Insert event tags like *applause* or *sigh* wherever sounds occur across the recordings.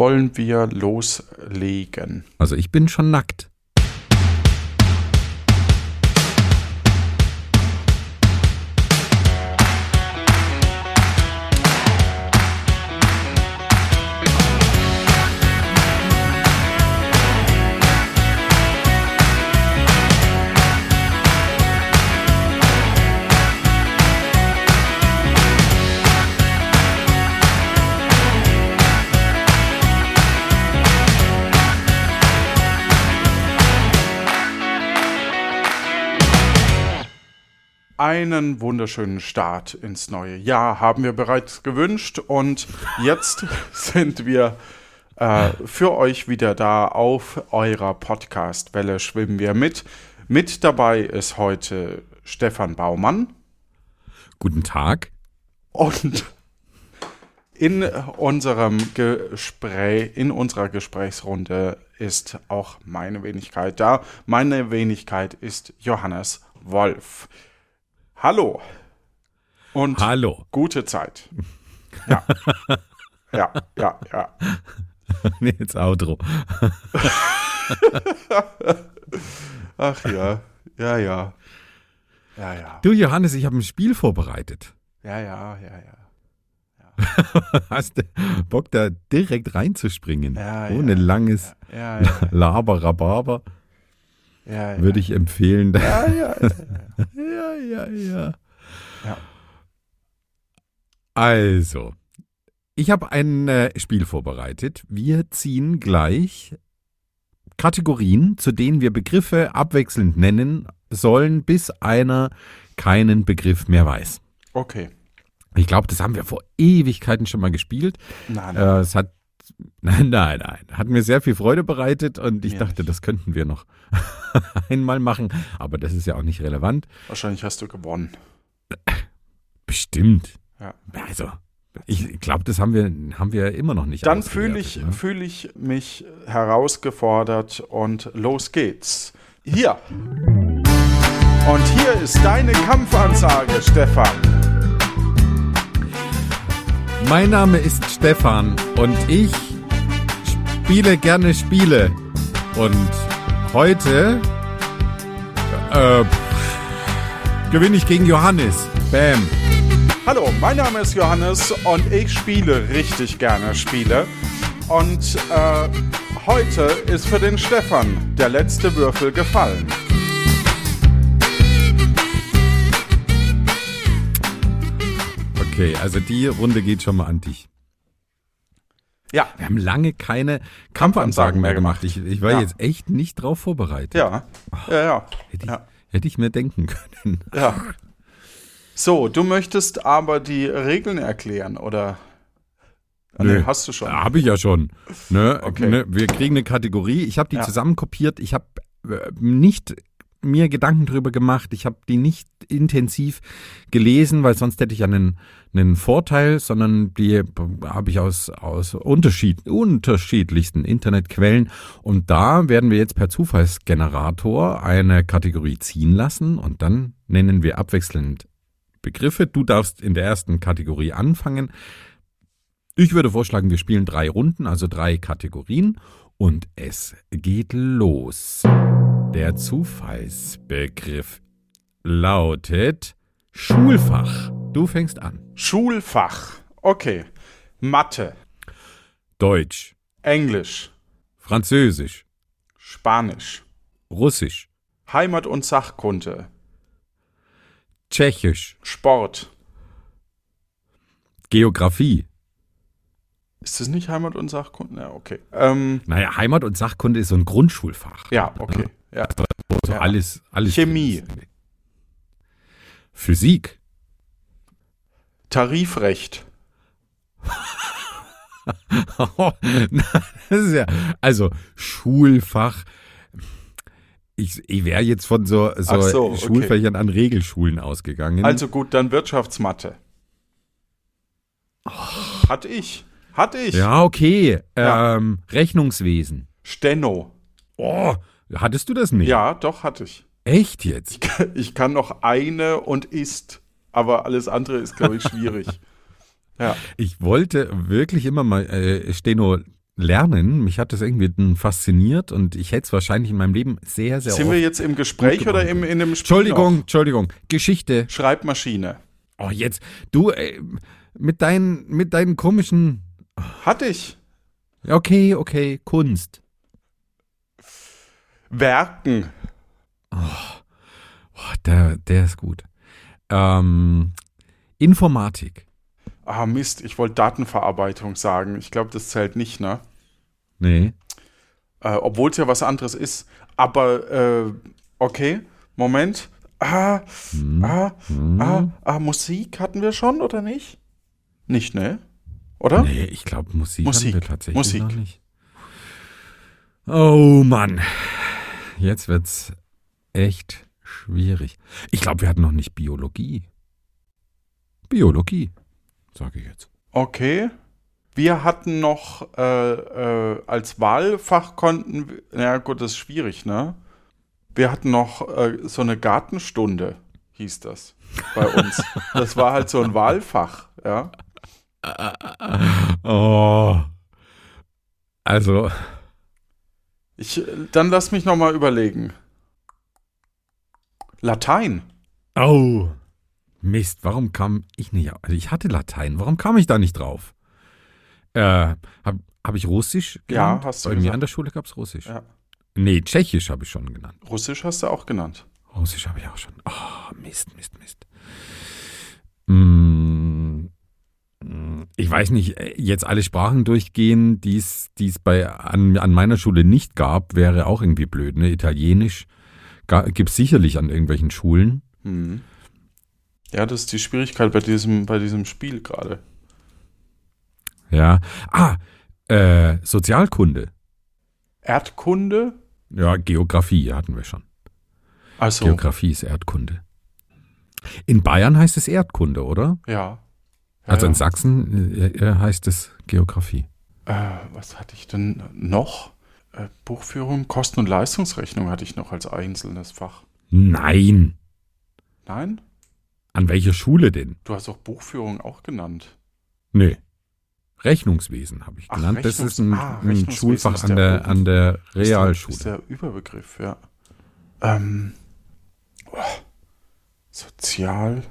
wollen wir loslegen? Also ich bin schon nackt. Einen wunderschönen Start ins neue Jahr haben wir bereits gewünscht und jetzt *laughs* sind wir äh, für euch wieder da auf eurer Podcast-Welle schwimmen wir mit. Mit dabei ist heute Stefan Baumann Guten Tag. und in unserem Gespräch, in unserer Gesprächsrunde ist auch meine Wenigkeit da. Meine Wenigkeit ist Johannes Wolf. Hallo und Hallo. gute Zeit. Ja. *laughs* Ja, ja, ja. *laughs* Nee, jetzt Outro. *laughs* Ach ja, ja, ja. Ja, ja. Du Johannes, ich habe ein Spiel vorbereitet. Ja, ja, ja, ja. Hast du Bock da direkt reinzuspringen? Ja, Ohne ja. langes Ja, ja, Laber-Rabarber ja. ja. würde ich empfehlen. Ja, ja, *laughs* ja. ja, ja, ja. Also, ich habe ein äh, Spiel vorbereitet. Wir ziehen gleich Kategorien, zu denen wir Begriffe abwechselnd nennen sollen, bis einer keinen Begriff mehr weiß. Okay. Ich glaube, das haben wir vor Ewigkeiten schon mal gespielt. Nein, Äh, es hat *laughs* Nein, nein, nein. Hat mir sehr viel Freude bereitet und ich Mir dachte, nicht. das könnten wir noch *laughs* einmal machen. Aber das ist ja auch nicht relevant. wahrscheinlich hast du gewonnen. Bestimmt. Ja. Also, ich glaube, das haben wir, haben wir immer noch nicht. Dann fühle ich, ne? fühl ich mich herausgefordert und los geht's. Hier. Und hier ist deine Kampfansage, Stefan. Mein Name ist Stefan und ich spiele gerne Spiele. Und heute äh, gewinne ich gegen Johannes. Bam. Hallo, mein Name ist Johannes und ich spiele richtig gerne Spiele. Und äh, heute ist für den Stefan der letzte Würfel gefallen. Okay, also die Runde geht schon mal an dich. Ja, Wir haben lange keine Kampfansagen mehr gemacht. Ich, ich war Ja. jetzt echt nicht drauf vorbereitet. ja, ja, ja. Hätte, ich, Ja. hätte ich mir denken können. ja. So, du möchtest aber die Regeln erklären, oder? Ah, Nö. nee, hast du schon. Habe ich ja schon. Ne? Okay. Ne? Wir kriegen eine Kategorie. Ich habe die Ja. zusammenkopiert. Ich habe äh, nicht mir Gedanken drüber gemacht. Ich habe die nicht intensiv gelesen, weil sonst hätte ich einen, einen Vorteil, sondern die habe ich aus, aus Unterschied, unterschiedlichsten Internetquellen. Und da werden wir jetzt per Zufallsgenerator eine Kategorie ziehen lassen und dann nennen wir abwechselnd Begriffe. Du darfst in der ersten Kategorie anfangen. Ich würde vorschlagen, wir spielen drei Runden, also drei Kategorien und es geht los. Der Zufallsbegriff lautet Schulfach. Du fängst an. Schulfach. Okay. Mathe, Deutsch, Englisch, Französisch, Spanisch, Russisch, Heimat- und Sachkunde, Tschechisch, Sport. Geografie. Ist das nicht Heimat- und Sachkunde? Ja, okay. Ähm, Naja, Heimat- und Sachkunde ist so ein Grundschulfach. ja, okay. Ja. So ja. alles, alles. Chemie. drin. Physik. Tarifrecht. *laughs* das ist ja, also Schulfach. Ich, ich wäre jetzt von so, so, so, okay. Schulfächern an Regelschulen ausgegangen. Also gut, dann Wirtschaftsmathe. Hatte ich. Hatte ich. ja, okay. Ja. Ähm, Rechnungswesen. Steno. Oh, hattest du das nicht? Ja, doch, hatte ich. Echt jetzt? Ich kann noch eine und ist, aber alles andere ist, glaube ich, schwierig. *laughs* ja. Ich wollte wirklich immer mal äh, Steno lernen. Mich hat das irgendwie fasziniert und ich hätte es wahrscheinlich in meinem Leben sehr, sehr Sind wir jetzt im Gespräch oder im, in dem Spiel? Entschuldigung, noch? Entschuldigung. Geschichte. Schreibmaschine. Oh, jetzt. Du, äh, mit deinen, mit deinen komischen. Hatte ich. Okay, okay, Kunst. Werken. Oh, der, der ist gut. Ähm, Informatik. Ah, Mist, ich wollte Datenverarbeitung sagen. Ich glaube, das zählt nicht, ne? Nee. Äh, Obwohl es ja was anderes ist. Aber, äh, okay, Moment. Ah, Hm. ah, ah, ah, Musik hatten wir schon, oder nicht? Nicht, ne? Oder? Nee, ich glaube, Musik, Musik, haben wir tatsächlich Musik. noch nicht. Oh Mann. Jetzt wird's echt schwierig. Ich glaube, wir hatten noch nicht Biologie. Biologie, sage ich jetzt. Okay. Wir hatten noch äh, äh, als Wahlfach konnten, wir- na gut, das ist schwierig, ne? Wir hatten noch äh, so eine Gartenstunde, hieß das bei uns. *laughs* das war halt so ein Wahlfach, ja. Oh. Also, Ich, äh, dann lass mich noch mal überlegen. Latein. oh. Mist, warum kam ich nicht? Also ich hatte Latein, warum kam ich da nicht drauf? Äh, habe hab ich Russisch Ja, genannt? hast du Bei mir an der Schule gab's Russisch. Ja. Nee, Tschechisch habe ich schon genannt. Russisch hast du auch genannt. Russisch habe ich auch schon. Oh, Mist, Mist, Mist. Mm, Ich weiß nicht, äh, jetzt alle Sprachen durchgehen, die es bei an, an meiner Schule nicht gab, wäre auch irgendwie blöd. Ne? Italienisch gibt es sicherlich an irgendwelchen Schulen. Hm. Ja, das ist die Schwierigkeit bei diesem, bei diesem Spiel gerade. Ja. Ah, äh, Sozialkunde. Erdkunde? Ja, Geografie hatten wir schon. Also, Geografie ist Erdkunde. In Bayern heißt es Erdkunde, oder? ja. Also in ja. Sachsen äh, äh, heißt es Geografie. Äh, was hatte ich denn noch? Äh, Buchführung, Kosten- und Leistungsrechnung hatte ich noch als einzelnes Fach. Nein. Nein? An welcher Schule denn? Du hast doch Buchführung auch genannt. Nee. Rechnungswesen habe ich Ach, genannt. das Rechnungs- ist ein, ah, ein Schulfach ist an der der, an der Ist der- Realschule. Ist der Überbegriff, ja. Ähm, oh, Sozial,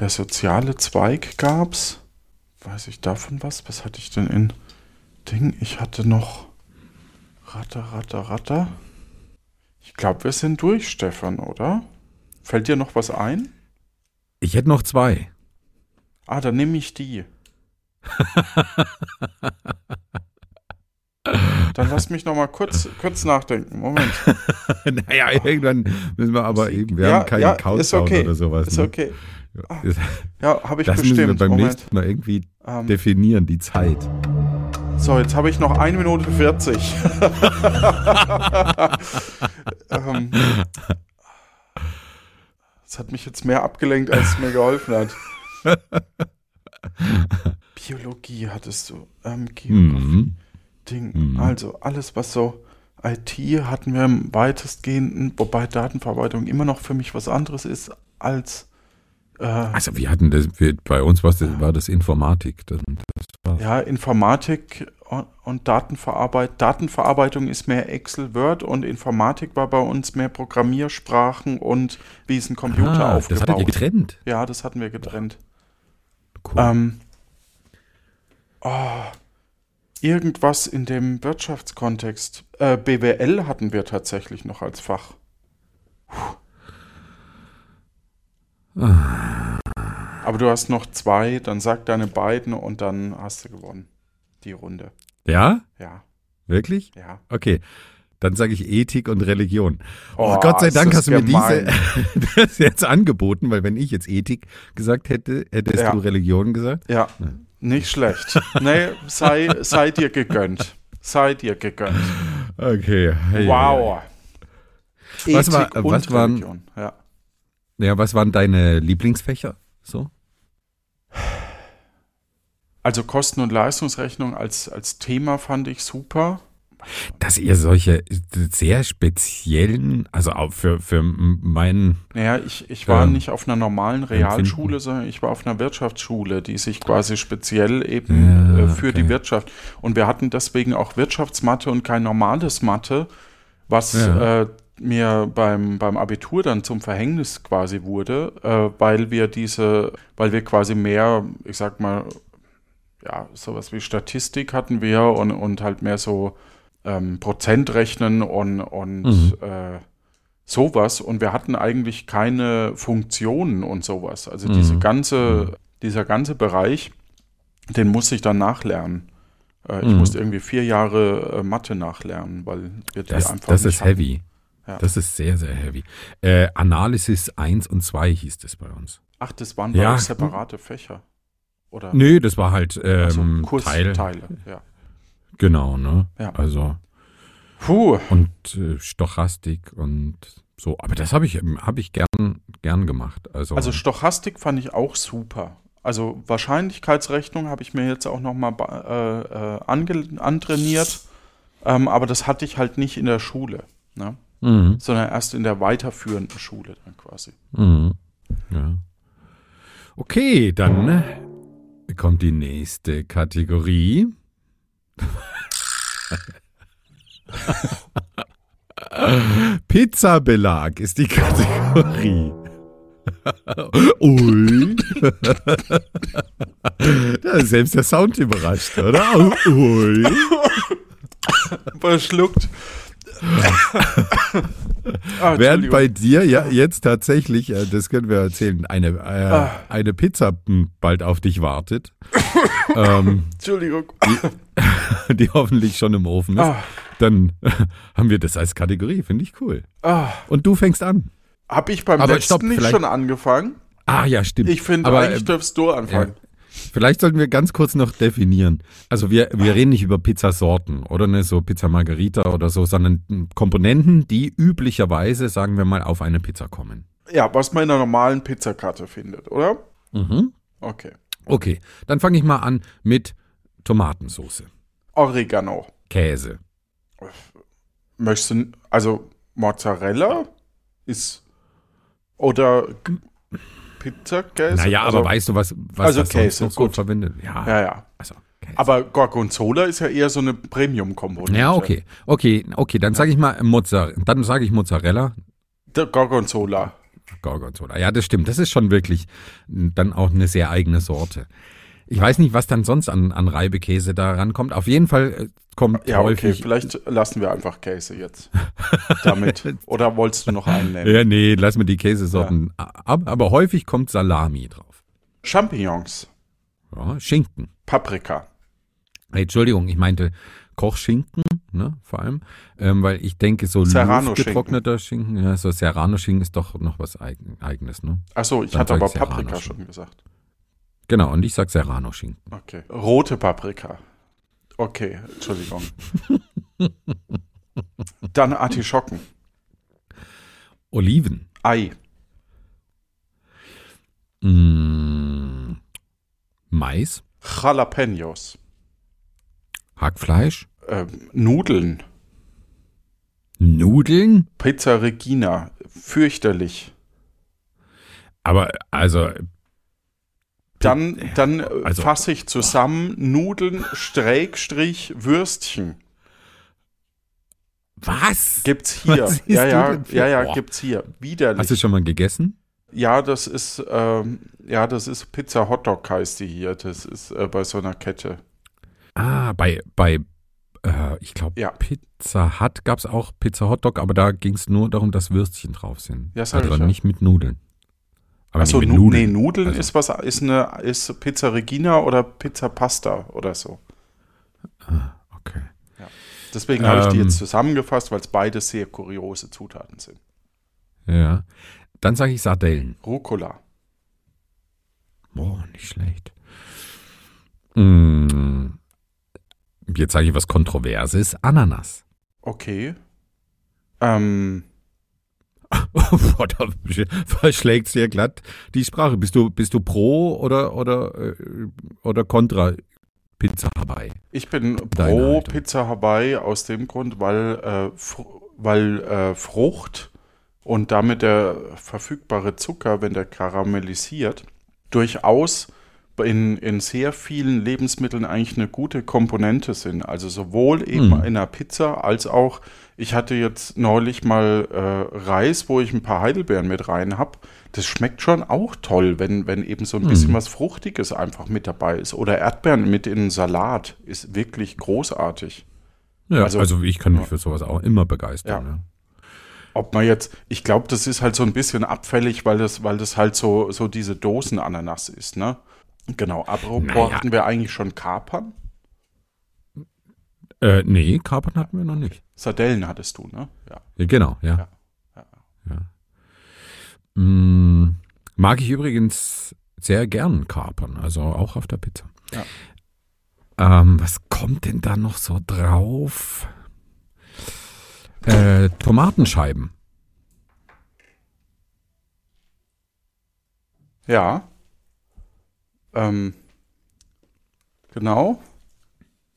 der soziale Zweig gab's. Weiß ich davon was? Was hatte ich denn in Ding? Ich hatte noch Ratter, Ratter, Ratter. Ich glaube, wir sind durch, Stefan, oder? Fällt dir noch was ein? Ich hätte noch zwei. Ah, dann nehme ich die. *laughs* Dann lass mich noch mal kurz, kurz nachdenken. Moment. *laughs* naja, irgendwann müssen wir aber eben, wir Ja, haben keinen ja, Countdown ist okay. oder sowas. Ist ne? okay. Ja, habe ich das müssen wir bestimmt. beim Moment. nächsten Mal irgendwie Ähm, definieren, die Zeit. so, jetzt habe ich noch 1 Minute 40. *laughs* ähm, das hat mich jetzt mehr abgelenkt, als es mir geholfen hat. *laughs* Biologie hattest du. Ähm, Geografie. Mhm. Ding. Mhm. Also alles, was so IT hatten wir im weitestgehenden, wobei Datenverarbeitung immer noch für mich was anderes ist als äh, Also wir hatten das, wir, bei uns war das, war das Informatik. Das, das ja, Informatik und, und Datenverarbeitung. Datenverarbeitung ist mehr Excel, Word und Informatik war bei uns mehr Programmiersprachen und wie ist ein Computer ah, das aufgebaut. hattet ihr getrennt. ja, das hatten wir getrennt. Cool. Ähm, oh, irgendwas in dem Wirtschaftskontext. Äh, BWL hatten wir tatsächlich noch als Fach. Aber du hast noch zwei, dann sag deine beiden und dann hast du gewonnen. Die Runde. ja? Ja, Wirklich? ja. Okay. Dann sage ich Ethik und Religion. Oh, Oh, Gott sei Dank hast du mir gemein. diese *laughs* das jetzt angeboten, weil wenn ich jetzt Ethik gesagt hätte, hättest Ja. du Religion gesagt. Ja, nicht schlecht. nee, sei, sei dir gegönnt. Sei dir gegönnt. Okay. Hey, Wow. Was war- Ethik was und waren- Religion. Ja. Ja, was waren deine Lieblingsfächer? So? Also Kosten- und Leistungsrechnung als, als Thema fand ich super. Dass ihr solche sehr speziellen, also auch für, für meinen. Naja, ich, ich war ähm, nicht auf einer normalen Realschule, empfinden. sondern ich war auf einer Wirtschaftsschule, die sich quasi speziell eben ja, äh, für okay. die Wirtschaft. Und wir hatten deswegen auch Wirtschaftsmathe und kein normales Mathe, was ja. äh, mir beim, beim Abitur dann zum Verhängnis quasi wurde, äh, weil wir diese, weil wir quasi mehr, ich sag mal, ja, sowas wie Statistik hatten wir und, und halt mehr so ähm, Prozentrechnen und, und mhm. äh, sowas. Und wir hatten eigentlich keine Funktionen und sowas. Also mhm. diese ganze, mhm. dieser ganze Bereich, den musste ich dann nachlernen. Äh, ich mhm. musste irgendwie vier Jahre äh, Mathe nachlernen, weil wir die das, einfach. Das ist hatten. Ja. Das ist sehr, sehr heavy. Äh, Analysis 1 und 2 hieß das bei uns. Ach, das waren ja. separate Fächer. Oder? Nö, das war halt ähm, also Kursteile. Teil. Ja. Genau, ne? Ja. Also. Puh. Und äh, Stochastik und so. Aber das habe ich, hab ich gern, gern gemacht. Also, also Stochastik fand ich auch super. Also Wahrscheinlichkeitsrechnung habe ich mir jetzt auch nochmal äh, äh, antrainiert. Ähm, aber das hatte ich halt nicht in der Schule. Ne? Mhm. Sondern erst in der weiterführenden Schule dann quasi. Mhm. Ja. Okay, dann ne, kommt die nächste Kategorie. *laughs* Pizzabelag ist die Kategorie. *laughs* Ui. *laughs* ist selbst der Sound überrascht, oder? Ui. Verschluckt. *laughs* ah, Während bei dir ja jetzt tatsächlich, äh, das können wir erzählen, eine, äh, ah. eine Pizza bald auf dich wartet. *laughs* ähm, Entschuldigung. Die, *laughs* die, hoffentlich schon im Ofen ist. Ah. Dann haben wir das als Kategorie, finde ich cool. Ah. Und du fängst an. Habe ich beim Aber letzten stopp, nicht schon angefangen? Ah ja, stimmt. Ich finde, eigentlich äh, dürfst du anfangen. Ja. Vielleicht sollten wir ganz kurz noch definieren. Also wir, wir reden nicht über Pizzasorten oder ne, so Pizza Margarita oder so, sondern Komponenten, die üblicherweise, sagen wir mal, auf eine Pizza kommen. Ja, was man in einer normalen Pizzakarte findet, oder? Mhm. Okay. Okay, dann fange ich mal an mit Tomatensauce. Oregano. Käse. Möchtest du, also Mozzarella ist oder Pizzakäse? Naja, also, aber weißt du, was, was also das Käse, noch so gut. verwendet? Ja, ja. ja. Also, aber Gorgonzola ist ja eher so eine Premium-Komponente. Ja, okay. Okay, okay, dann sage ich mal Mozzarella. Dann sage ich Mozzarella. Der Gorgonzola. Gorgonzola. Ja, das stimmt. Das ist schon wirklich dann auch eine sehr eigene Sorte. Ich weiß nicht, was dann sonst an, an Reibekäse da rankommt. Auf jeden Fall äh, kommt ja, häufig. Okay, vielleicht lassen wir einfach Käse jetzt damit. *laughs* Oder wolltest du noch einen nehmen? Ja, nee, lassen wir die Käsesorten. Ja. ab. aber häufig kommt Salami drauf. Champignons. Ja, Schinken. Paprika. Hey, Entschuldigung, ich meinte Kochschinken, ne, vor allem, ähm, weil ich denke, so getrockneter Schinken, ja, so Serrano-Schinken ist doch noch was Eigenes, ne? Achso, ich Dann hatte aber Paprika schon gesagt. Genau, und ich sag Serrano-Schinken. Okay. Rote Paprika. Okay, Entschuldigung. Dann Artischocken. Oliven. Ei. Mm, Mais. Jalapenos. Hackfleisch. Ähm, Nudeln. Nudeln? Pizza Regina. Fürchterlich. Aber also dann, dann also, fasse ich zusammen Nudeln, Strägstrich, Würstchen. Was? Gibt's hier. ja, ja, ja, ja, Boah. gibt's hier. Widerlich. Hast du schon mal gegessen? Ja, das ist, ähm, ja, das ist Pizza Hotdog heißt die hier. Das ist äh, bei so einer Kette. Ah, bei, bei, äh, ich glaube, ja. Pizza Hut gab es auch Pizza Hotdog, aber da ging es nur darum, dass Würstchen drauf sind. Ja, sag also ich ja. nicht mit Nudeln. Aber Achso, nu Nudeln. Nee, Nudeln also. ist was, ist eine, ist Pizza Regina oder Pizza Pasta oder so. Ah, okay. Ja. Deswegen ähm, habe ich die jetzt ähm. zusammengefasst, weil es beide sehr kuriose Zutaten sind. Ja. Dann sage ich Sardellen. Rucola. Boah, nicht schlecht. Mmh. Jetzt sage ich was Kontroverses. Ananas. Okay. Ähm, *laughs* Boah, da verschlägt dir glatt die Sprache. Bist du, bist du pro oder, oder, äh, oder contra Pizza Hawaii? Ich bin Deine pro Haltung. Pizza Hawaii aus dem Grund, weil, äh, weil äh, Frucht und damit der verfügbare Zucker, wenn der karamellisiert, durchaus in, in sehr vielen Lebensmitteln eigentlich eine gute Komponente sind. Also sowohl eben Hm. in einer Pizza als auch, ich hatte jetzt neulich mal äh, Reis, wo ich ein paar Heidelbeeren mit rein habe. Das schmeckt schon auch toll, wenn, wenn eben so ein bisschen was Fruchtiges einfach mit dabei ist. Oder Erdbeeren mit in einen Salat ist wirklich großartig. Ja, Also- also, ich kann mich ja. für sowas auch immer begeistern. Ja. Ja. Ob man jetzt, ich glaube, das ist halt so ein bisschen abfällig, weil das, weil das halt so, so diese Dosenananas ist, ne? Genau, apropos Naja. hatten wir eigentlich schon Kapern? Äh, nee, Kapern hatten wir noch nicht. Sardellen hattest du, ne? Ja. Ja, genau, ja. Ja, ja. Mm, mag ich übrigens sehr gern Kapern, also auch auf der Pizza. Ja. Ähm, was kommt denn da noch so drauf? Äh, Tomatenscheiben. Ja. Ähm, genau.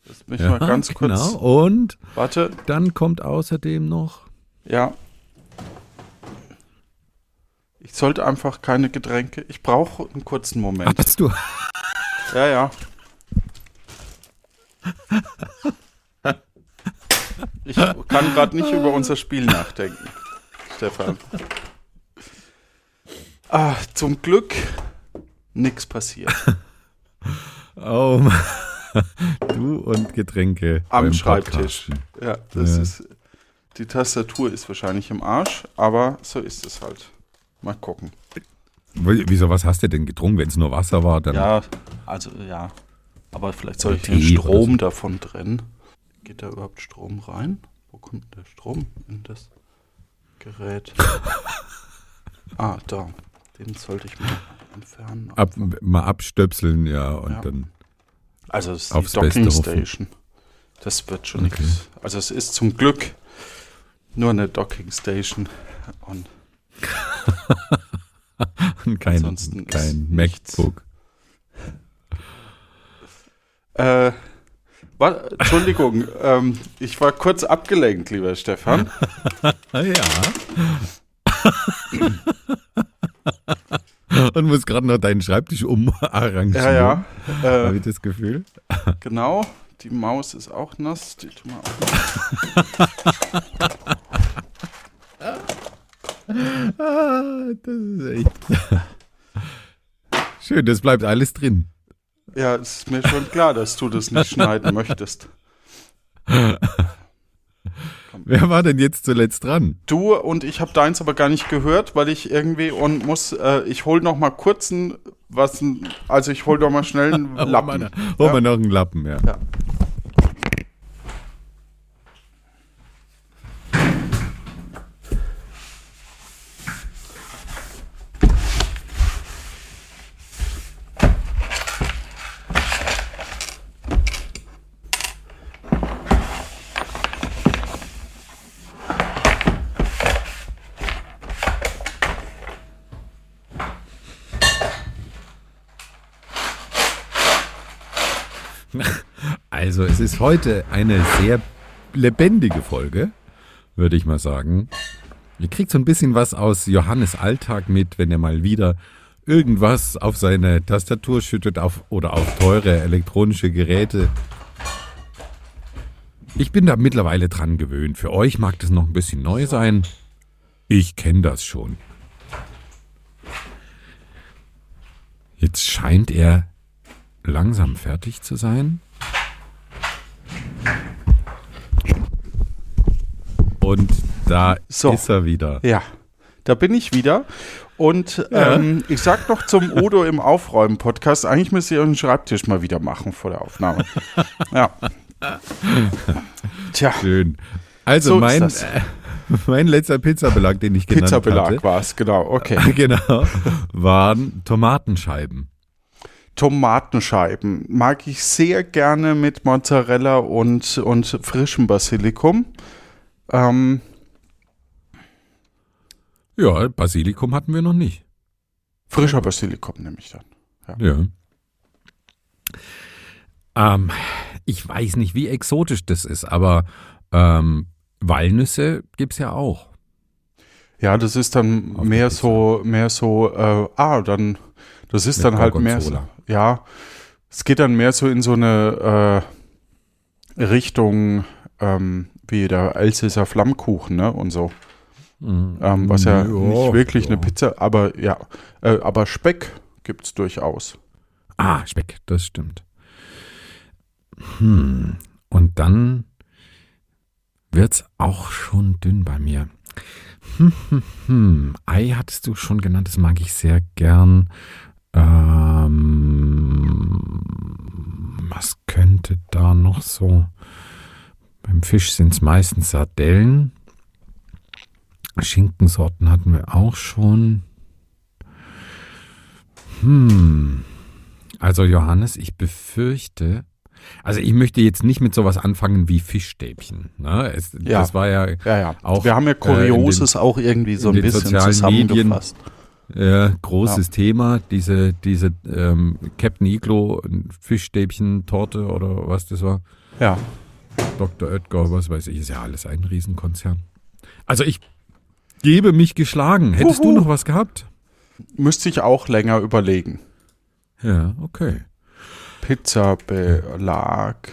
Lass mich mal ganz *laughs* kurz. Genau. Und Warte, dann kommt außerdem noch. ja. Ich sollte einfach keine Getränke. Ich brauche einen kurzen Moment. Hast du? Ja, ja. Ich kann gerade nicht über unser Spiel nachdenken, Stefan. Ah, zum Glück nichts passiert. *laughs* Oh, Mann. du und Getränke Am Schreibtisch. Podcasten. Ja, das Ja. ist. Die Tastatur ist wahrscheinlich im Arsch, aber so ist es halt. Mal gucken. Wie- Wieso, was hast du denn getrunken? Wenn es nur Wasser war, dann. Ja, also ja. Aber vielleicht soll ich den Strom so. davon trennen. Geht da überhaupt Strom rein? Wo kommt der Strom in das Gerät? *laughs* ah, da. Den sollte ich mal entfernen. Ab, mal abstöpseln, ja, und Ja. dann. also es ist aufs die Docking. Station. Das wird schon Okay. nichts. Also es ist zum Glück nur eine Docking Station und *laughs* kein, Ansonsten kein. MacBook. Äh, wa- Entschuldigung, *laughs* ähm, ich war kurz abgelenkt, lieber Stefan. *laughs* Ja. *clears throat* *laughs* und muss gerade noch deinen Schreibtisch umarrangieren. Ja, ja. Habe Äh, ich das Gefühl? genau, die Maus ist auch nass. Die tun wir auch Ah, *laughs* das ist echt. *laughs* Schön, das bleibt alles drin. Ja, es ist mir schon klar, dass du das nicht schneiden möchtest. Wer war denn jetzt zuletzt dran? Du und ich habe deins aber gar nicht gehört, weil ich irgendwie und muss, äh, ich hol noch mal kurz ein, was, also ich hol doch mal schnell einen *laughs* Lappen. Hol Ja. mal noch einen Lappen, ja. Ja. Also, es ist heute eine sehr lebendige Folge, würde ich mal sagen. Ihr kriegt so ein bisschen was aus Johannes Alltag mit, wenn er mal wieder irgendwas auf seine Tastatur schüttet auf, oder auf teure elektronische Geräte. Ich bin da mittlerweile dran gewöhnt. Für euch mag das noch ein bisschen neu sein. Ich kenne das schon. Jetzt scheint er langsam fertig zu sein. Und da So. ist er wieder. Ja, da bin ich wieder. Und Ja. ähm, ich sag noch zum Udo im Aufräumen-Podcast, eigentlich müsst ihr euren Schreibtisch mal wieder machen vor der Aufnahme. *laughs* ja. Tja, Schön. Also So mein, äh, mein letzter Pizzabelag, den ich genannt Pizzabelag war es, genau. Okay. hatte, *laughs* genau, waren Tomatenscheiben. Tomatenscheiben mag ich sehr gerne mit Mozzarella und, und frischem Basilikum. Ähm, Ja, Basilikum hatten wir noch nicht. frischer Basilikum nehme ich dann. Ja. Ähm, ich weiß nicht, wie exotisch das ist, aber ähm, Walnüsse gibt's ja auch. Ja, das ist dann Auf mehr so, mehr so, äh, ah, dann, das ist dann halt mehr so. Ja, es geht dann mehr so in so eine äh, Richtung, ähm, wie der Elsässer Flammkuchen, ne, und so. Ähm, was ja, nicht wirklich eine Pizza, aber ja, äh, aber Speck gibt's durchaus. Ah, Speck, das stimmt. Hm. Und dann wird's auch schon dünn bei mir. Hm, hm, hm. Ei hattest du schon genannt, das mag ich sehr gern. Ähm, was könnte da noch so? Beim Fisch sind's meistens Sardellen. Schinkensorten hatten wir auch schon. Hm. Also Johannes, ich befürchte, also ich möchte jetzt nicht mit sowas anfangen wie Fischstäbchen. Ne? Es, Ja. Das war ja Ja, ja. Auch, Wir haben ja äh, Kurioses auch irgendwie so in ein den bisschen sozialen Medien äh, großes Thema, diese, diese ähm, Captain Iglo Fischstäbchen-Torte oder was das war. Ja. Dr. Oetker, was weiß ich, ist ja alles ein Riesenkonzern. Also ich gebe mich geschlagen. Hättest Huhu. du noch was gehabt? Müsste ich auch länger überlegen. Ja, okay. Pizzabelag.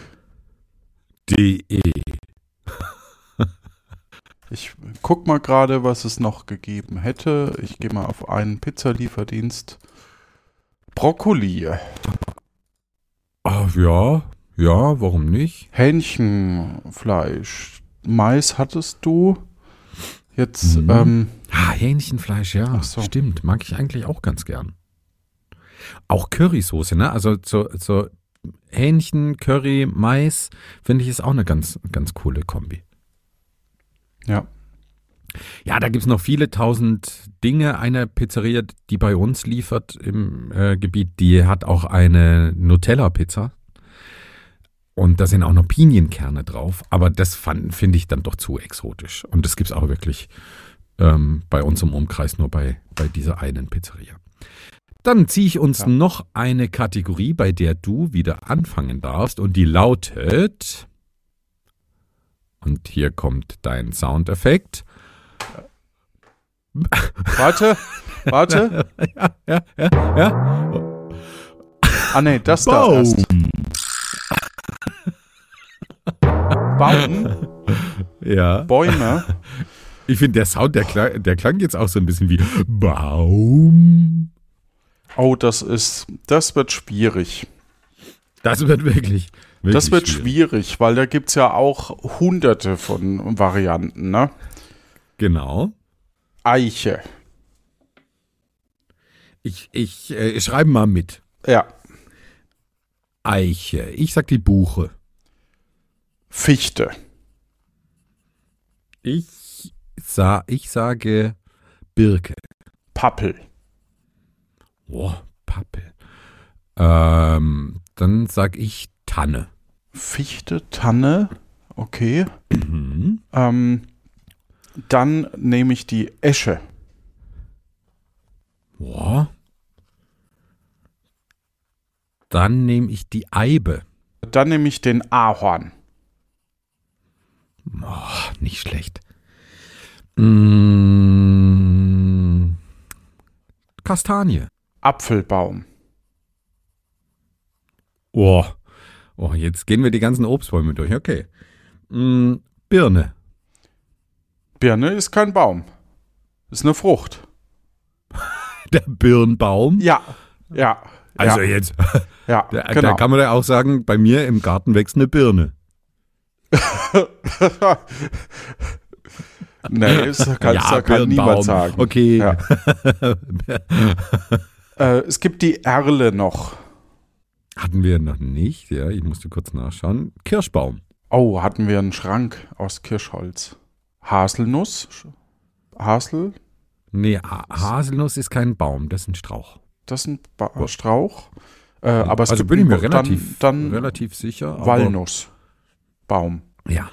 Ich guck mal gerade, was es noch gegeben hätte. Ich gehe mal auf einen Pizzalieferdienst. Brokkoli, Ah, ja, ja, warum nicht? Hähnchenfleisch, Mais hattest du. Jetzt, Mhm. ähm, Ah, Hähnchenfleisch, ja. Ach so. Stimmt, mag ich eigentlich auch ganz gern. Auch Currysoße, ne? Also so, so Hähnchen, Curry, Mais, finde ich ist auch eine ganz, ganz coole Kombi. Ja. Ja, da gibt's noch viele tausend Dinge. Eine Pizzeria, die bei uns liefert im äh, Gebiet, die hat auch eine Nutella-Pizza. Und da sind auch noch Pinienkerne drauf. Aber das finde ich dann doch zu exotisch. Und das gibt's auch wirklich ähm, bei uns im Umkreis nur bei, bei dieser einen Pizzeria. Dann ziehe ich uns Ja. noch eine Kategorie, bei der du wieder anfangen darfst. Und die lautet. Und hier kommt dein Soundeffekt. Warte, warte. *laughs* ja, ja, ja, ja. Ah, nee, das da Baum. erst. Baum, Ja. Bäume. Ich finde, der Sound, der klang, der klang jetzt auch so ein bisschen wie Baum. Oh, das ist, das wird schwierig. Das wird wirklich. Wirklich Das wird schwierig. schwierig, weil da gibt's ja auch hunderte von Varianten, ne? Genau. Eiche. Ich, ich äh, schreibe mal mit. Ja. Eiche. Ich sag die Buche. Fichte. Ich, sa ich sage Birke. Pappel. Boah, Pappel. Ähm, dann sag ich Tanne. Fichte, Tanne. Okay. Mhm. Ähm, dann nehme ich die Esche. Boah. Dann nehme ich die Eibe. Dann nehme ich den Ahorn. Oh, nicht schlecht. Mm, Kastanie. Apfelbaum. Oh. Oh, jetzt gehen wir die ganzen Obstbäume durch. Okay. Mm, Birne. Birne ist kein Baum. Ist eine Frucht. *laughs* Der Birnbaum. Ja. Ja. Also ja, jetzt, ja, *laughs* da, genau. da kann man ja auch sagen, bei mir im Garten wächst eine Birne. *laughs* nee, das kann, Ja, kann niemand sagen. Okay. Ja. Äh, es gibt die Erle noch. Hatten wir noch nicht, ja, ich musste kurz nachschauen. Kirschbaum. Oh, hatten wir einen Schrank aus Kirschholz. Haselnuss. Hasel. Nee, Ha- Haselnuss ist kein Baum, das ist ein Strauch. Das ist ein ba Strauch. Äh, aber es also gibt bin ich mir relativ, dann, dann relativ sicher. Walnussbaum. Ja.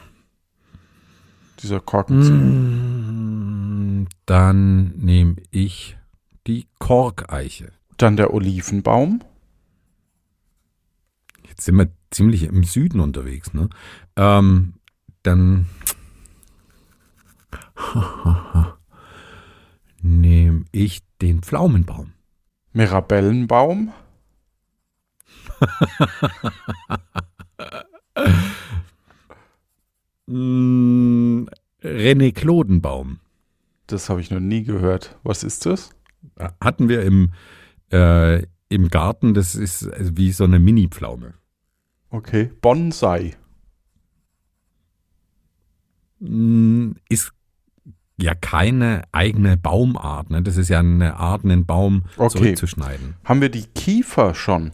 Dieser Korkenzieher. Mm, Dann nehme ich die Korkeiche. Dann der Olivenbaum. Jetzt sind wir ziemlich im Süden unterwegs, ne? Ähm, dann *laughs* nehme ich den Pflaumenbaum. Mirabellenbaum? *laughs* Mm, René Klodenbaum. Das habe ich noch nie gehört. Was ist das? Hatten wir im, äh, im Garten, das ist wie so eine Mini-Pflaume. Okay. Bonsai. Mm, Ist ja keine eigene Baumart. Ne? Das ist ja eine Art, einen Baum Okay. zurückzuschneiden. Haben wir die Kiefer schon?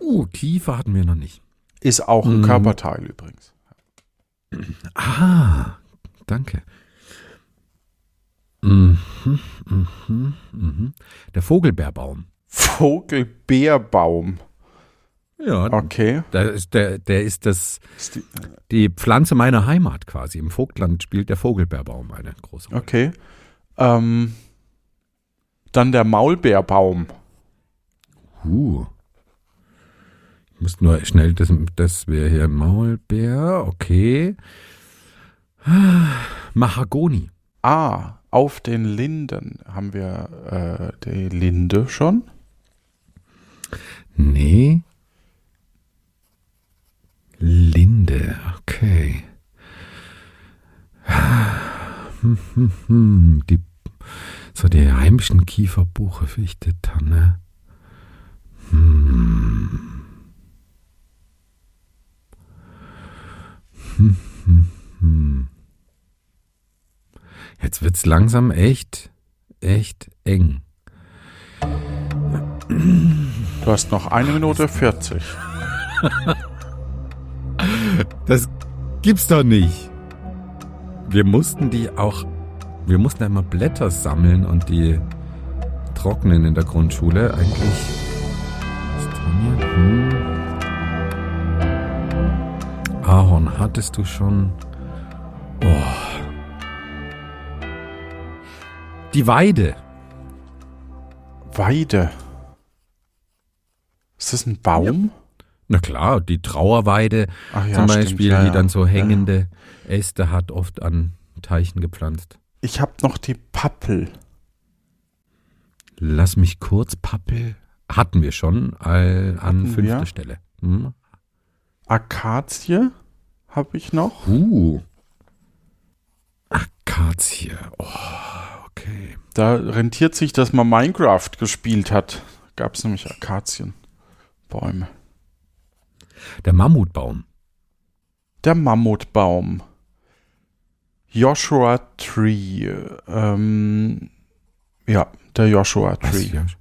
Uh, Kiefer hatten wir noch nicht. Ist auch ein Mhm. Körperteil übrigens. *clears throat* Ah, danke. Mhm, mhm, mhm. Der Vogelbeerbaum. Vogelbeerbaum. Ja, Okay. der ist, der, der ist das, die Pflanze meiner Heimat quasi. Im Vogtland spielt der Vogelbeerbaum eine große Rolle. okay. Ähm, dann der Maulbeerbaum. Uh. Ich muss nur schnell, das, das wäre hier Maulbeer, okay. Mahagoni. Ah, auf den Linden haben wir äh, die Linde schon. Nee. Linde, okay. Die, so die heimischen Kiefer, Buche, Fichte, Tanne. Hm, hm, hm. Jetzt wird's langsam echt, echt eng. Du hast noch eine Minute 40. *laughs* Das gibt's doch nicht. Wir mussten die auch, wir mussten einmal Blätter sammeln und die trocknen in der Grundschule. Eigentlich. Kastanie, Hm. Ahorn hattest du schon. Oh. Die Weide. Weide. Ist das ein Baum? Na klar, die Trauerweide ja, zum stimmt, Beispiel, ja, die dann so hängende Äste hat, oft an Teichen gepflanzt. Ich habe noch die Pappel. Lass mich kurz, Pappel. Hatten wir schon äh, an Hatten fünfter wir? Stelle. Hm? Akazie habe ich noch. Uh. Akazie. Oh, okay. Da rentiert sich, dass man Minecraft gespielt hat. Gab es nämlich Akazienbäume. Der Mammutbaum. Der Mammutbaum. Joshua Tree. Ähm, ja, der Joshua Was, Tree. Josh-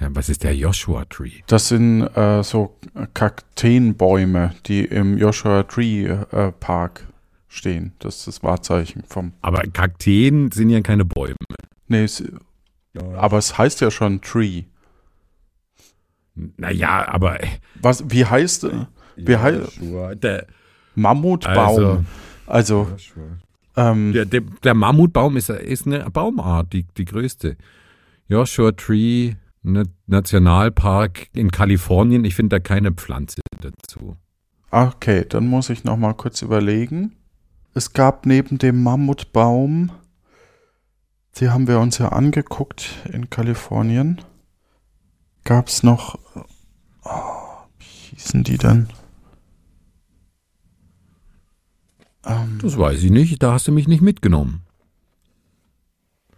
der, was ist der Joshua Tree? Das sind äh, so Kakteenbäume, die im Joshua Tree äh, Park stehen. Das ist das Wahrzeichen vom. Aber Kakteen sind ja keine Bäume. Nee, es, aber es heißt ja schon Tree. Naja, aber. äh, Was, wie heißt äh, Wie hei- Joshua, der, Mammutbaum? Also, Joshua. ähm, Der, der, der Mammutbaum ist, ist eine Baumart, die, die größte. Joshua Tree Na- Nationalpark in Kalifornien. Ich finde da keine Pflanze dazu. okay, dann muss ich noch mal kurz überlegen. Es gab neben dem Mammutbaum, die haben wir uns ja angeguckt in Kalifornien, gab es noch, oh, wie hießen die denn? Ähm, Das weiß ich nicht. Da hast du mich nicht mitgenommen.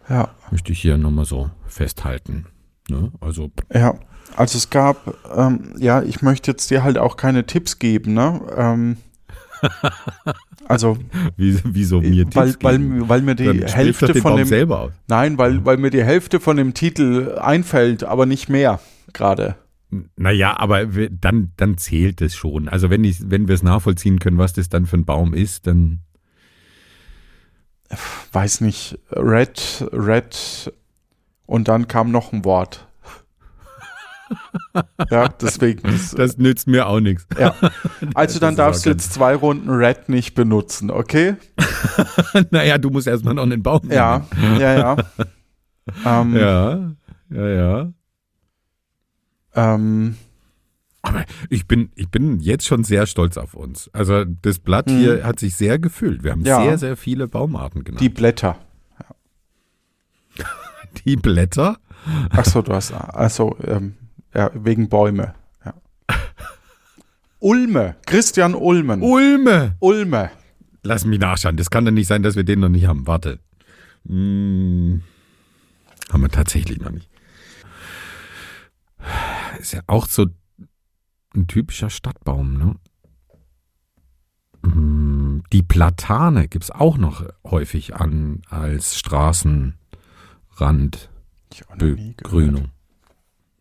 ja, Möchte ich hier nochmal so festhalten. Ne? Also, Ja, also es gab, ähm, ja, ich möchte jetzt dir halt auch keine Tipps geben, ne? Ähm, *laughs* also, wie, wieso mir weil, Tipps geben? weil, weil mir die Dann Hälfte den von Baum dem, selber aus. nein, weil, weil mir die Hälfte von dem Titel einfällt, aber nicht mehr gerade. Naja, aber dann, dann zählt es schon. Also wenn, ich, wenn wir es nachvollziehen können, was das dann für ein Baum ist, dann Weiß nicht, Red, Red und dann kam noch ein Wort. *laughs* ja, deswegen. Ist, das nützt mir auch nichts. ja. *laughs* Also dann darfst du jetzt zwei Runden Red nicht benutzen, okay? *laughs* naja, du musst erstmal noch einen Baum Ja, ja, ja. ähm. Ja, ja, ja. Ähm, Aber ich bin, ich bin jetzt schon sehr stolz auf uns. Also das Blatt Mhm. hier hat sich sehr gefüllt. Wir haben Ja. sehr, sehr viele Baumarten genannt. Die Blätter. *laughs* Die Blätter? Achso, du hast. Also, ähm, ja, wegen Bäume. Ja. Ulme. Christian Ulmen. Ulme! Ulme. Lass mich nachschauen. Das kann doch nicht sein, dass wir den noch nicht haben. Warte. Hm, haben wir tatsächlich noch nicht. Ist ja auch so ein typischer Stadtbaum, ne? Hm, Die Platane gibt es auch noch häufig an als Straßenrand. Ich hab noch nie gehört. Begrünung.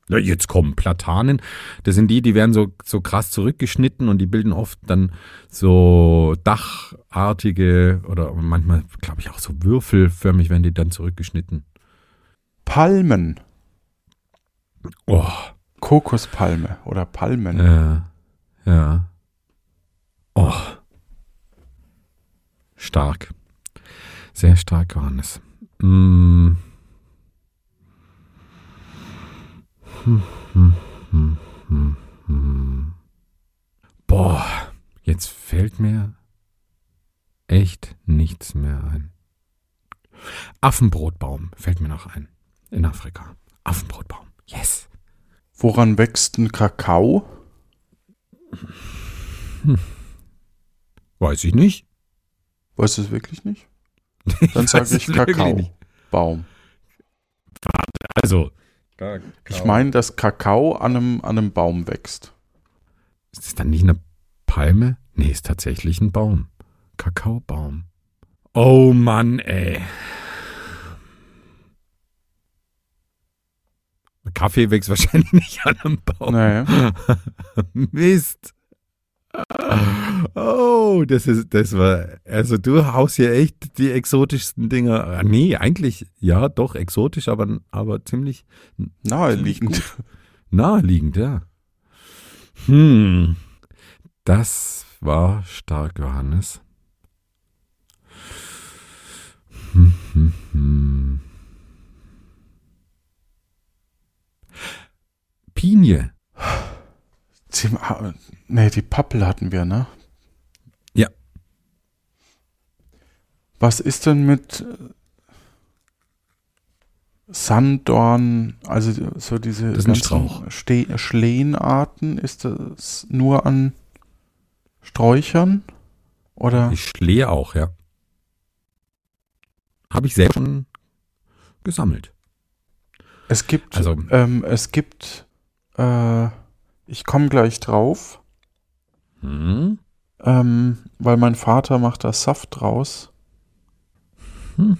Ja, jetzt kommen Platanen. Das sind die, die werden so, so krass zurückgeschnitten und die bilden oft dann so dachartige oder manchmal, glaube ich, auch so würfelförmig werden die dann zurückgeschnitten. Palmen. Oh, Kokospalme oder Palmen. ja. Ja. Oh. Stark. Sehr stark waren es. Mm. Hm, hm, hm, hm, hm. Boah, jetzt fällt mir echt nichts mehr ein. Affenbrotbaum fällt mir noch ein. In Afrika. Affenbrotbaum. Yes. Woran wächst ein Kakao? Weiß ich nicht. Weißt du es wirklich nicht? Dann sage ich Kakao. nicht. Baum. Also. Ich meine, dass Kakao an einem, an einem Baum wächst. Ist das dann nicht eine Palme? Nee, ist tatsächlich ein Baum. Kakaobaum. Oh Mann, ey. Kaffee wächst wahrscheinlich *laughs* nicht an einem Baum. Nee. *laughs* Mist. Oh, das ist, das war, also du haust hier echt die exotischsten Dinger. Ah, Nee, eigentlich, ja, doch, exotisch, aber, aber ziemlich Naheliegend. naheliegend, ja. Hm, das war stark, Johannes. Hm, hm, hm. Ah, Nee, die Pappel hatten wir, ne? Ja. Was ist denn mit äh, Sanddorn, also so diese. Ste Schleenarten, ist das nur an Sträuchern? Oder? Ich schlehe auch, ja. Habe ich selbst schon gesammelt. Es gibt, Also- ähm, es gibt, äh, ich komme gleich drauf, Hm? ähm, weil mein Vater macht da Saft draus. Hm.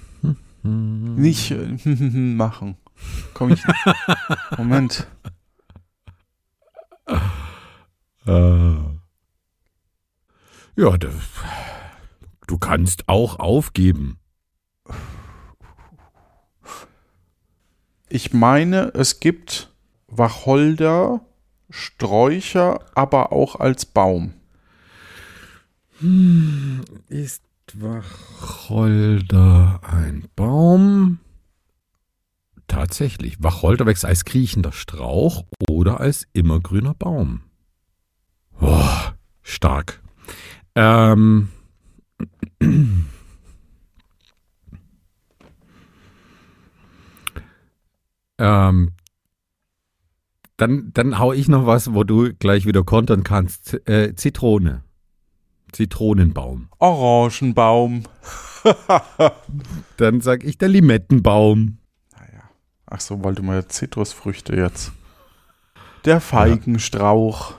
Nicht äh, *laughs* machen. Komm ich. *laughs* Moment. Äh. Ja, da, du kannst auch aufgeben. Ich meine, es gibt Wacholder, Sträucher, aber auch als Baum. Ist Wacholder ein Baum? Tatsächlich. Wacholder wächst als kriechender Strauch oder als immergrüner Baum. Boah, stark. Ähm. *clears throat* ähm. Dann, dann hau ich noch was, wo du gleich wieder kontern kannst. Äh, Zitrone. Zitronenbaum. Orangenbaum. *laughs* Dann sag ich der Limettenbaum. Naja. Ach so, weil du mal Zitrusfrüchte jetzt. Der Feigenstrauch.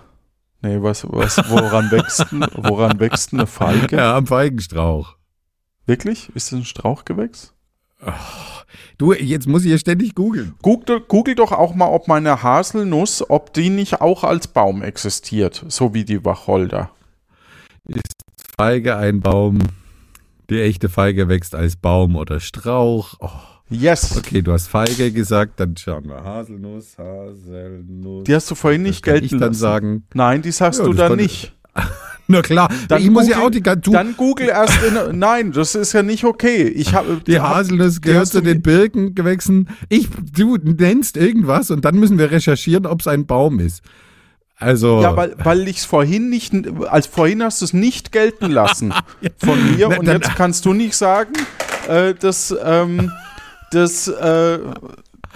Nee, was, was, woran wächst woran wächst eine Feige? Ja, am Feigenstrauch. Wirklich? Ist das ein Strauchgewächs? Du, jetzt muss ich ja ständig googeln. Google, Google doch auch mal, ob meine Haselnuss, ob die nicht auch als Baum existiert, so wie die Wacholder. Feige ein Baum. Die echte Feige wächst als Baum oder Strauch. Oh, Yes! okay, du hast Feige gesagt, dann schauen wir. Haselnuss, Haselnuss. Die hast du vorhin nicht das kann gelten ich dann lassen. sagen. Nein, die sagst Ja, du dann nicht. *laughs* *laughs* Na klar, Dann ich muss ja google- auch die ganze. Dann Google erst in. *laughs* Nein, das ist ja nicht okay. Ich habe Die Haselnuss gehört zu den Birkengewächsen. Ich, du nennst irgendwas und dann müssen wir recherchieren, ob es ein Baum ist. Also, Ja, weil, weil ich es vorhin nicht, als vorhin hast du es nicht gelten lassen *laughs* von mir Na, und jetzt kannst du nicht sagen, äh, dass, ähm, das, äh,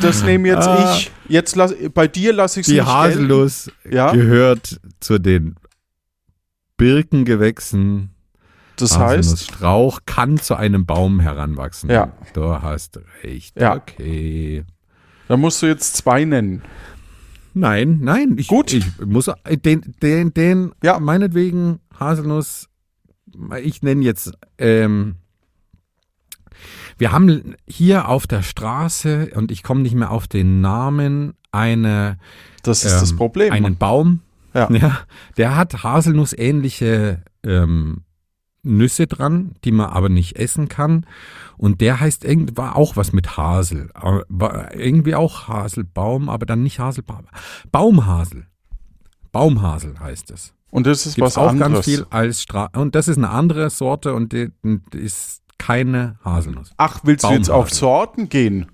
das nehme jetzt Ah. ich. Jetzt lass, bei dir lasse ich es die nicht gelten. Haselnuss Ja. gehört zu den Birkengewächsen. Das heißt, Haselnussstrauch kann zu einem Baum heranwachsen. Ja. Du hast recht. Ja. Okay. da musst du jetzt zwei nennen. Nein, nein. Ich, Gut. Ich muss äh, den, den, den, Ja. meinetwegen Haselnuss. Ich nenne jetzt. Ähm, wir haben hier auf der Straße und ich komme nicht mehr auf den Namen eine Das ist das ähm, Problem. einen Baum. Ja. der hat haselnussähnliche ähm, Nüsse dran, die man aber nicht essen kann. Und der heißt war auch was mit Hasel. War irgendwie auch Haselbaum, aber dann nicht Haselbaum. Baumhasel. Baumhasel heißt es. und das ist Gibt was auch anderes. ganz viel als Stra Und das ist eine andere Sorte und die, die ist keine Haselnuss. Ach, willst du jetzt auf Baumhasel. Sorten gehen?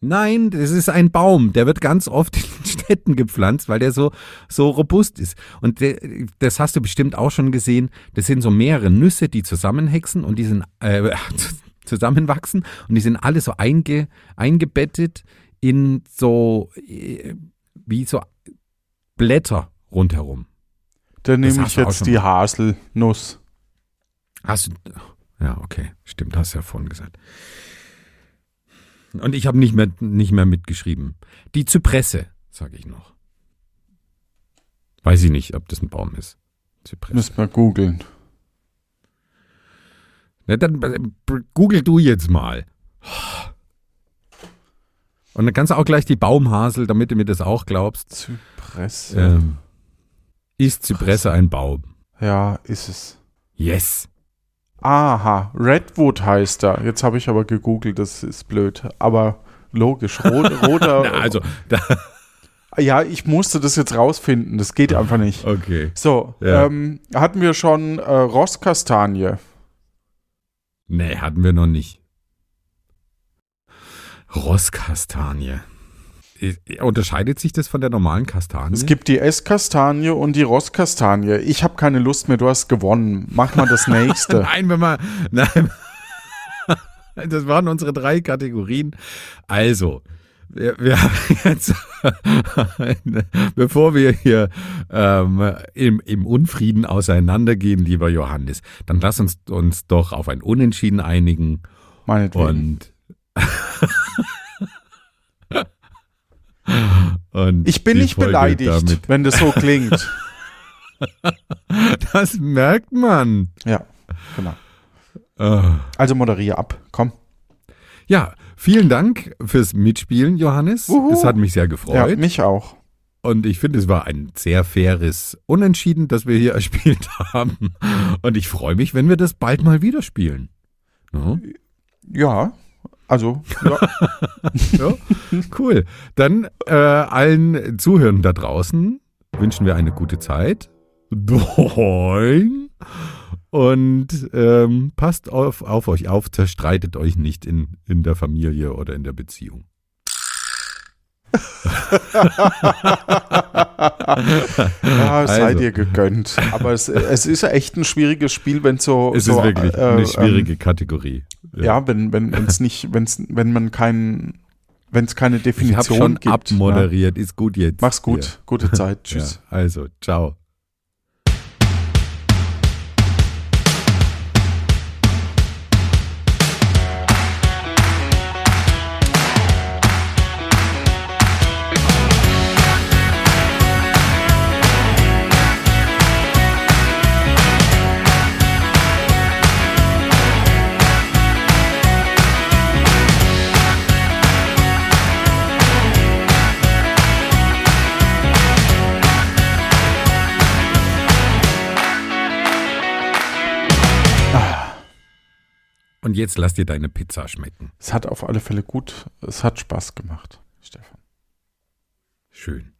Nein, das ist ein Baum. Der wird ganz oft in *laughs* Städten gepflanzt, weil der so, so robust ist. Und der, das hast du bestimmt auch schon gesehen. Das sind so mehrere Nüsse, die zusammenhäxen und die sind äh, *laughs* zusammenwachsen und die sind alle so einge, eingebettet in so äh, wie so Blätter rundherum. Dann nehme ich jetzt die. Haselnuss. Hast du. Ja, okay. Stimmt, hast du ja vorhin gesagt. Und ich habe nicht mehr, nicht mehr mitgeschrieben. Die Zypresse, sage ich noch. Weiß ich nicht, ob das ein Baum ist. Zypresse. Müssen wir googeln. Na, dann äh, google du jetzt mal. Und dann kannst du auch gleich die Baumhasel, damit du mir das auch glaubst. Zypresse. Ähm, ist Zypresse ein Baum? Ja, ist es. Yes. Aha, Redwood heißt er. Jetzt habe ich aber gegoogelt, das ist blöd. Aber logisch, rot, *laughs* roter. Na, also, *laughs* ja, ich musste das jetzt rausfinden. Das geht einfach nicht. okay. So, Ja. ähm, hatten wir schon äh, Rosskastanie. Nee, hatten wir noch nicht. Rosskastanie. I- Unterscheidet sich das von der normalen Kastanie? Es gibt die Esskastanie und die Rosskastanie. Ich habe keine Lust mehr, du hast gewonnen. Mach mal das *laughs* nächste. Nein, wenn man. Nein. *laughs* Das waren unsere drei Kategorien. Also, wir, wir haben jetzt, *laughs* bevor wir hier ähm, im, im Unfrieden auseinandergehen, lieber Johannes, dann lass uns uns doch auf ein Unentschieden einigen Meinetwegen. und. Und Ich bin nicht Folge beleidigt, Damit, wenn das so klingt. *laughs* das merkt man. ja, genau. Ah. Also moderiere ab. Komm. Ja, vielen Dank fürs Mitspielen, Johannes. Uhu. Es hat mich sehr Ja, gefreut. mich auch. Und ich finde, es war ein sehr faires Unentschieden, das wir hier *laughs* erspielt haben. Und ich freue mich, wenn wir das bald mal wieder spielen. Ja, Ja, also, ja. *laughs* ja, cool. Dann äh, allen Zuhörern da draußen wünschen wir eine gute Zeit. Doing. Und ähm, passt auf, auf euch auf, zerstreitet euch nicht in, in der Familie oder in der Beziehung. *laughs* ja sei Also. dir gegönnt. Aber es, es ist ja echt ein schwieriges Spiel, wenn so. Es so, ist wirklich äh, eine ähm, schwierige Kategorie. Ja, wenn wenn es nicht, wenn's, wenn man keinen, wenn es keine Ich Definition schon gibt. ne? abmoderiert. Ist gut jetzt. Mach's gut, gute Zeit, *laughs* Ja. tschüss. Ja, also, ciao. Und jetzt lass dir deine Pizza schmecken. Es hat auf alle Fälle gut, es hat Spaß gemacht, Stefan. Schön.